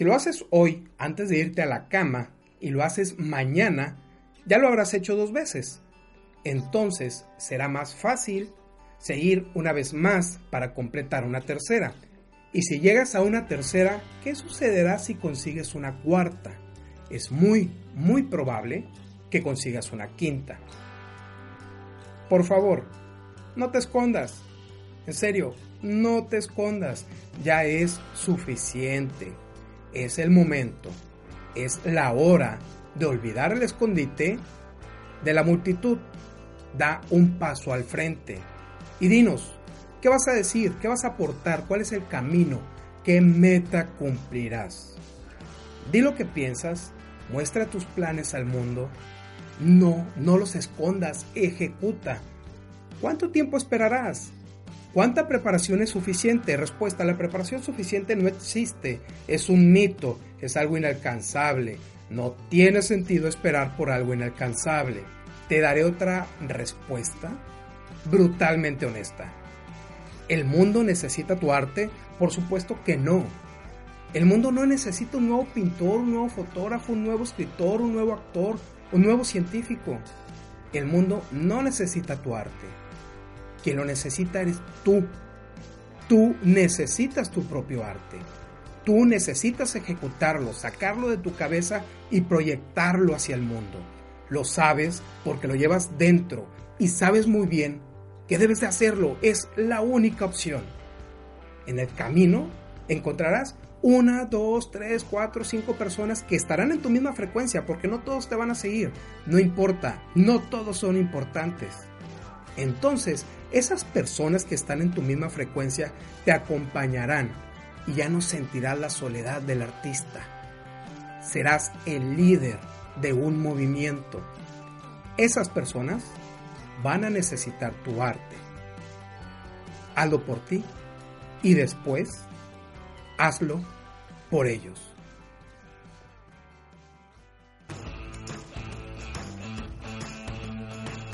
Si lo haces hoy antes de irte a la cama y lo haces mañana, ya lo habrás hecho dos veces. Entonces será más fácil seguir una vez más para completar una tercera. Y si llegas a una tercera, ¿qué sucederá si consigues una cuarta? Es muy, muy probable que consigas una quinta. Por favor, no te escondas. En serio, no te escondas. Ya es suficiente. Es el momento. Es la hora de olvidar el escondite de la multitud. Da un paso al frente. Y dinos, ¿qué vas a decir? ¿Qué vas a aportar? ¿Cuál es el camino? ¿Qué meta cumplirás? Di lo que piensas, muestra tus planes al mundo. No, no los escondas, ejecuta. ¿Cuánto tiempo esperarás? ¿Cuánta preparación es suficiente? Respuesta, la preparación suficiente no existe, es un mito, es algo inalcanzable. No tiene sentido esperar por algo inalcanzable. Te daré otra respuesta brutalmente honesta. ¿El mundo necesita tu arte? Por supuesto que no. El mundo no necesita un nuevo pintor, un nuevo fotógrafo, un nuevo escritor, un nuevo actor, un nuevo científico. El mundo no necesita tu arte. Quien lo necesita eres tú. Tú necesitas tu propio arte. Tú necesitas ejecutarlo, sacarlo de tu cabeza y proyectarlo hacia el mundo. Lo sabes porque lo llevas dentro y sabes muy bien que debes de hacerlo. Es la única opción. En el camino encontrarás una, dos, tres, cuatro, cinco personas que estarán en tu misma frecuencia porque no todos te van a seguir. No importa, no todos son importantes. Entonces, esas personas que están en tu misma frecuencia te acompañarán y ya no sentirás la soledad del artista. Serás el líder de un movimiento. Esas personas van a necesitar tu arte. Hazlo por ti y después hazlo por ellos.